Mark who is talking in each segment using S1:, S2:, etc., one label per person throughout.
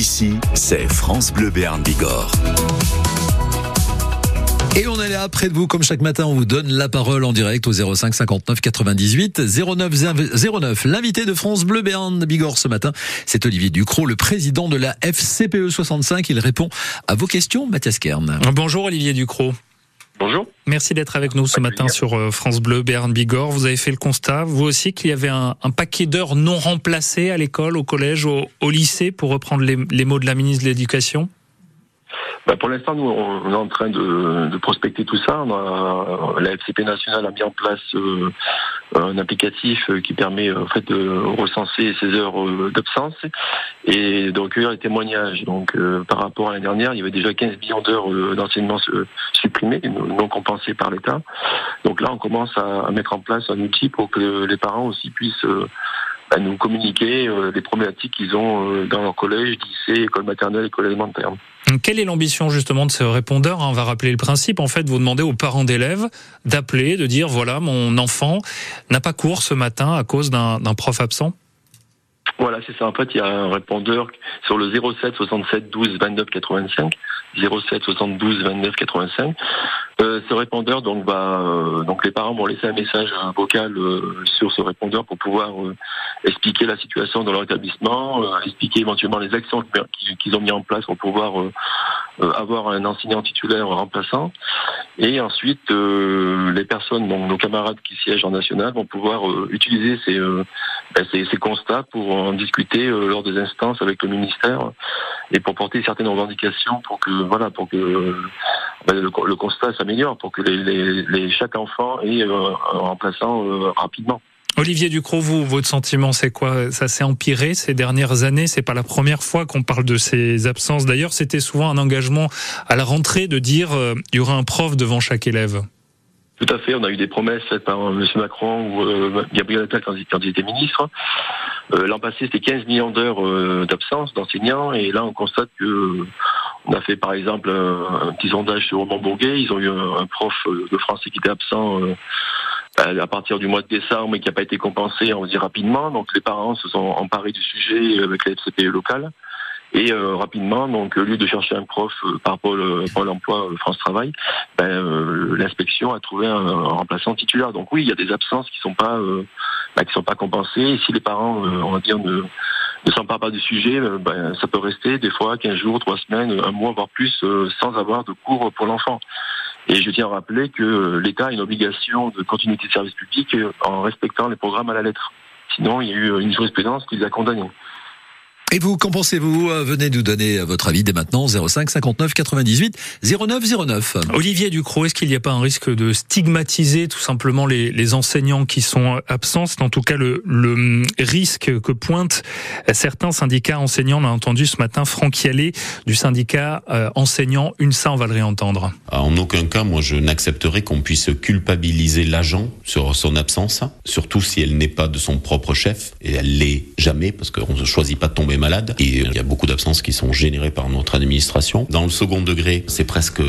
S1: Ici, c'est France Bleu Béarn Bigorre.
S2: Et on est là près de vous, comme chaque matin, on vous donne la parole en direct au 05 59 98 09 09. L'invité de France Bleu Béarn Bigorre ce matin, c'est Olivier Ducrot, le président de la FCPE 65. Il répond à vos questions, Mathias Kern.
S3: Bonjour Olivier Ducrot.
S4: Bonjour.
S3: Merci d'être avec nous ce matin sur euh, France Bleu Béarn Bigorre. Vous avez fait le constat, vous aussi, qu'il y avait un, paquet d'heures non remplacées à l'école, au collège, au, lycée, pour reprendre les mots de la ministre de l'Éducation?
S4: Bah, pour l'instant, nous, on est en train de, de prospecter tout ça. A, la FCP nationale a mis en place euh, un applicatif qui permet en fait de recenser ces heures euh, d'absence et de recueillir les témoignages. Donc, euh, par rapport à l'année dernière, il y avait déjà 15 millions d'heures d'enseignement supprimées, non compensées par l'État. Donc là, on commence à, mettre en place un outil pour que les parents aussi puissent à nous communiquer euh, les problématiques qu'ils ont euh, dans leur collège, lycée, école maternelle, école élémentaire.
S3: Quelle est l'ambition justement de ce répondeur On va rappeler le principe. En fait, vous demandez aux parents d'élèves d'appeler, de dire voilà, mon enfant n'a pas cours ce matin à cause d'un prof absent.
S4: Voilà, c'est ça. En fait, il y a un répondeur sur le 07 67 12 29 85. 07 72 29 85. Euh, ce répondeur, donc, va, euh, les parents vont laisser un message vocal euh, sur ce répondeur pour pouvoir euh, expliquer la situation dans leur établissement, expliquer éventuellement les actions qu'ils ont mis en place pour pouvoir avoir un enseignant titulaire remplaçant. Et ensuite, les personnes, donc nos camarades qui siègent en national, vont pouvoir utiliser ben, ces, ces, constats pour en discuter lors des instances avec le ministère et pour porter certaines revendications pour que voilà pour que ben, le, le, constat s'améliore pour que les, les, chaque enfant ait euh, un remplaçant euh, rapidement.
S3: Olivier Ducrot, vous, votre sentiment, c'est quoi? Ça s'est empiré ces dernières années? C'est pas la première fois qu'on parle de ces absences. D'ailleurs, c'était souvent un engagement à la rentrée de dire euh, il y aura un prof devant chaque élève.
S4: Tout à fait. On a eu des promesses faites par M. Macron ou euh, Gabriel Attal quand, il était ministre. Euh, L'an passé, c'était 15 millions d'heures d'absence d'enseignants, et là, on constate que on a fait par exemple un, petit sondage sur Roman Bourguet. Ils ont eu un, prof de français qui était absent euh, à partir du mois de décembre et qui n'a pas été compensé, on dire rapidement. Donc les parents se sont emparés du sujet avec la FCPE locale. Et euh, rapidement, donc au lieu de chercher un prof euh, par Pôle, emploi France Travail, ben, l'inspection a trouvé un, remplaçant titulaire. Donc oui, il y a des absences qui sont pas ben, qui sont pas compensées. Et si les parents, on va dire, ne, ne s'empare pas du sujet, euh, ben, ça peut rester des fois 15 jours, 3 semaines, un mois, voire plus, euh, sans avoir de cours pour l'enfant. Et je tiens à rappeler que euh, l'État a une obligation de continuité de service public en respectant les programmes à la lettre. Sinon, il y a eu une jurisprudence qui les a condamnés.
S2: Et vous, qu'en pensez-vous Venez nous donner votre avis dès maintenant, 05 59 98 09 09.
S3: Olivier Ducrot, est-ce qu'il n'y a pas un risque de stigmatiser tout simplement les, les enseignants qui sont absents? C'est en tout cas le, le, risque que pointent certains syndicats enseignants. On a entendu ce matin Franck Yallet du syndicat euh, enseignant UNSA, on va le réentendre.
S5: Ah, en aucun cas, moi je n'accepterai qu'on puisse culpabiliser l'agent sur son absence, surtout si elle n'est pas de son propre chef, et elle l'est jamais, parce qu'on ne choisit pas de tomber et il y a beaucoup d'absences qui sont générées par notre administration. Dans le second degré, c'est presque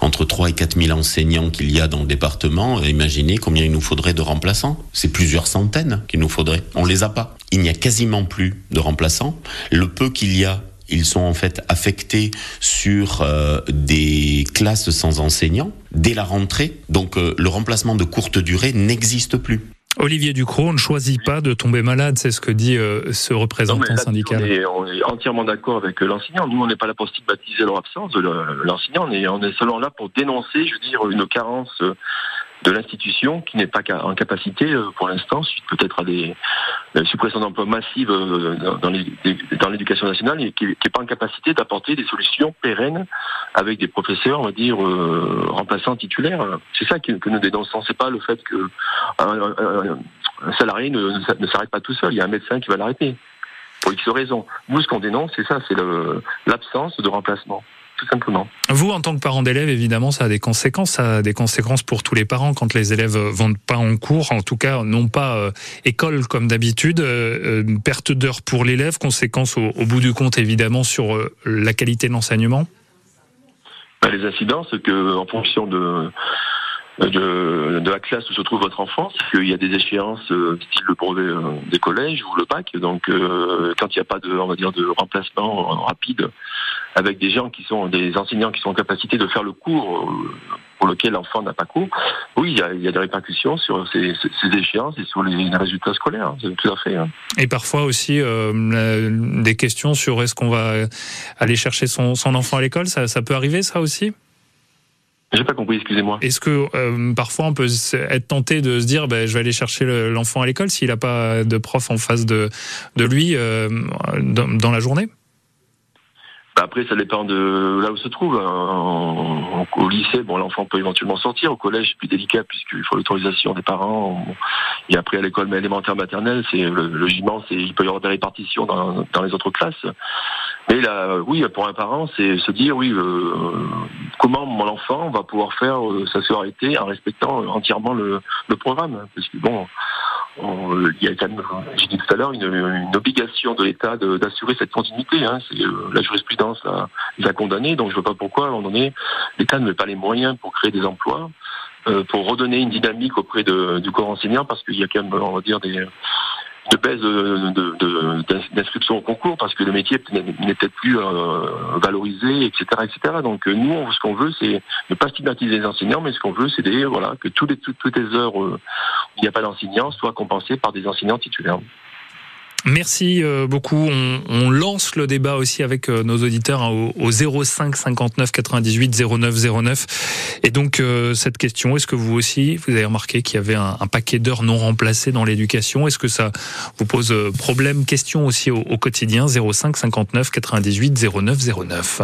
S5: entre 3 et 4 000 enseignants qu'il y a dans le département. Imaginez combien il nous faudrait de remplaçants. C'est plusieurs centaines qu'il nous faudrait. On les a pas. Il n'y a quasiment plus de remplaçants. Le peu qu'il y a ils sont en fait affectés sur euh, des classes sans enseignants dès la rentrée. Donc euh, le remplacement de courte durée n'existe plus.
S3: Olivier Ducrot, on ne choisit pas de tomber malade, c'est ce que dit euh, ce représentant syndical.
S4: On est, entièrement d'accord avec l'enseignant. Nous, on n'est pas là pour stigmatiser leur absence. L'enseignant, on est, on est seulement là pour dénoncer, je veux dire, une carence de l'institution qui n'est pas en capacité euh, pour l'instant, suite peut-être à des suppressions d'emplois massives euh, dans l'éducation nationale, et qui n'est pas en capacité d'apporter des solutions pérennes avec des professeurs, on va dire, euh, remplaçants titulaires. C'est ça que, nous dénonçons. C'est pas le fait que un, salarié ne s'arrête pas tout seul. Il y a un médecin qui va l'arrêter pour X raisons. Nous, ce qu'on dénonce, c'est ça, c'est l'absence de remplacement tout simplement.
S3: Vous, en tant que parent d'élève, évidemment, ça a des conséquences. Ça a des conséquences pour tous les parents quand les élèves vont pas en cours, en tout cas, non pas euh, école comme d'habitude. Euh, euh, perte d'heures pour l'élève, conséquences au, bout du compte, évidemment, sur la qualité de l'enseignement.
S4: Bah, les incidences, que en fonction de de, de, la classe où se trouve votre enfant, c'est qu'il y a des échéances style le brevet des collèges ou le bac. Donc, quand il n'y a pas de, on va dire, de remplacement rapide avec des gens qui sont des enseignants qui sont en capacité de faire le cours pour lequel l'enfant n'a pas cours, oui, il y, a, il y, a, des répercussions sur ces, ces, échéances et sur les, résultats scolaires, tout à fait. Hein.
S3: Et parfois aussi euh, des questions sur est-ce qu'on va aller chercher son, son enfant à l'école, ça, ça peut arriver ça aussi?
S4: J'ai pas compris, excusez-moi.
S3: Est-ce que euh, parfois on peut être tenté de se dire, ben, je vais aller chercher l'enfant à l'école s'il n'a pas de prof en face de, de lui euh, dans, dans la journée?
S4: Après, ça dépend de là où se trouve. Hein. Au lycée, bon, l'enfant peut éventuellement sortir. Au collège, c'est plus délicat puisqu'il faut l'autorisation des parents. Et après, à l'école élémentaire maternelle, c'est le, logement, c'est il peut y avoir des répartitions dans, dans les autres classes. Mais là, oui, pour un parent, c'est se dire, oui, euh, comment mon enfant va pouvoir faire euh, sa scolarité en respectant entièrement le, le programme. Parce que bon, il y a quand même, j'ai dit tout à l'heure, une, une, obligation de l'État d'assurer cette continuité. Hein. C'est, euh, la jurisprudence l'a, l'a condamné, donc je ne vois pas pourquoi, à un moment donné, l'État ne met pas les moyens pour créer des emplois, euh, pour redonner une dynamique auprès de, du corps enseignant, parce qu'il y a quand même, on va dire, des, de baisse d'inscription au concours parce que le métier n'est peut-être plus euh, valorisé, etc., etc. Donc euh, nous, ce qu'on veut, c'est ne pas stigmatiser les enseignants, mais ce qu'on veut, c'est voilà que toutes les toutes, toutes les heures où il n'y a pas d'enseignants soient compensées par des enseignants titulaires.
S3: Merci euh, beaucoup. On, on, lance le débat aussi avec euh, nos auditeurs hein, au, au, 05 59 98 09 09. Et donc euh, cette question, est-ce que vous aussi, vous avez remarqué qu'il y avait un, un paquet d'heures non remplacées dans l'éducation? Est-ce que ça vous pose problème Question aussi au, au quotidien? 05 59 98 09 09.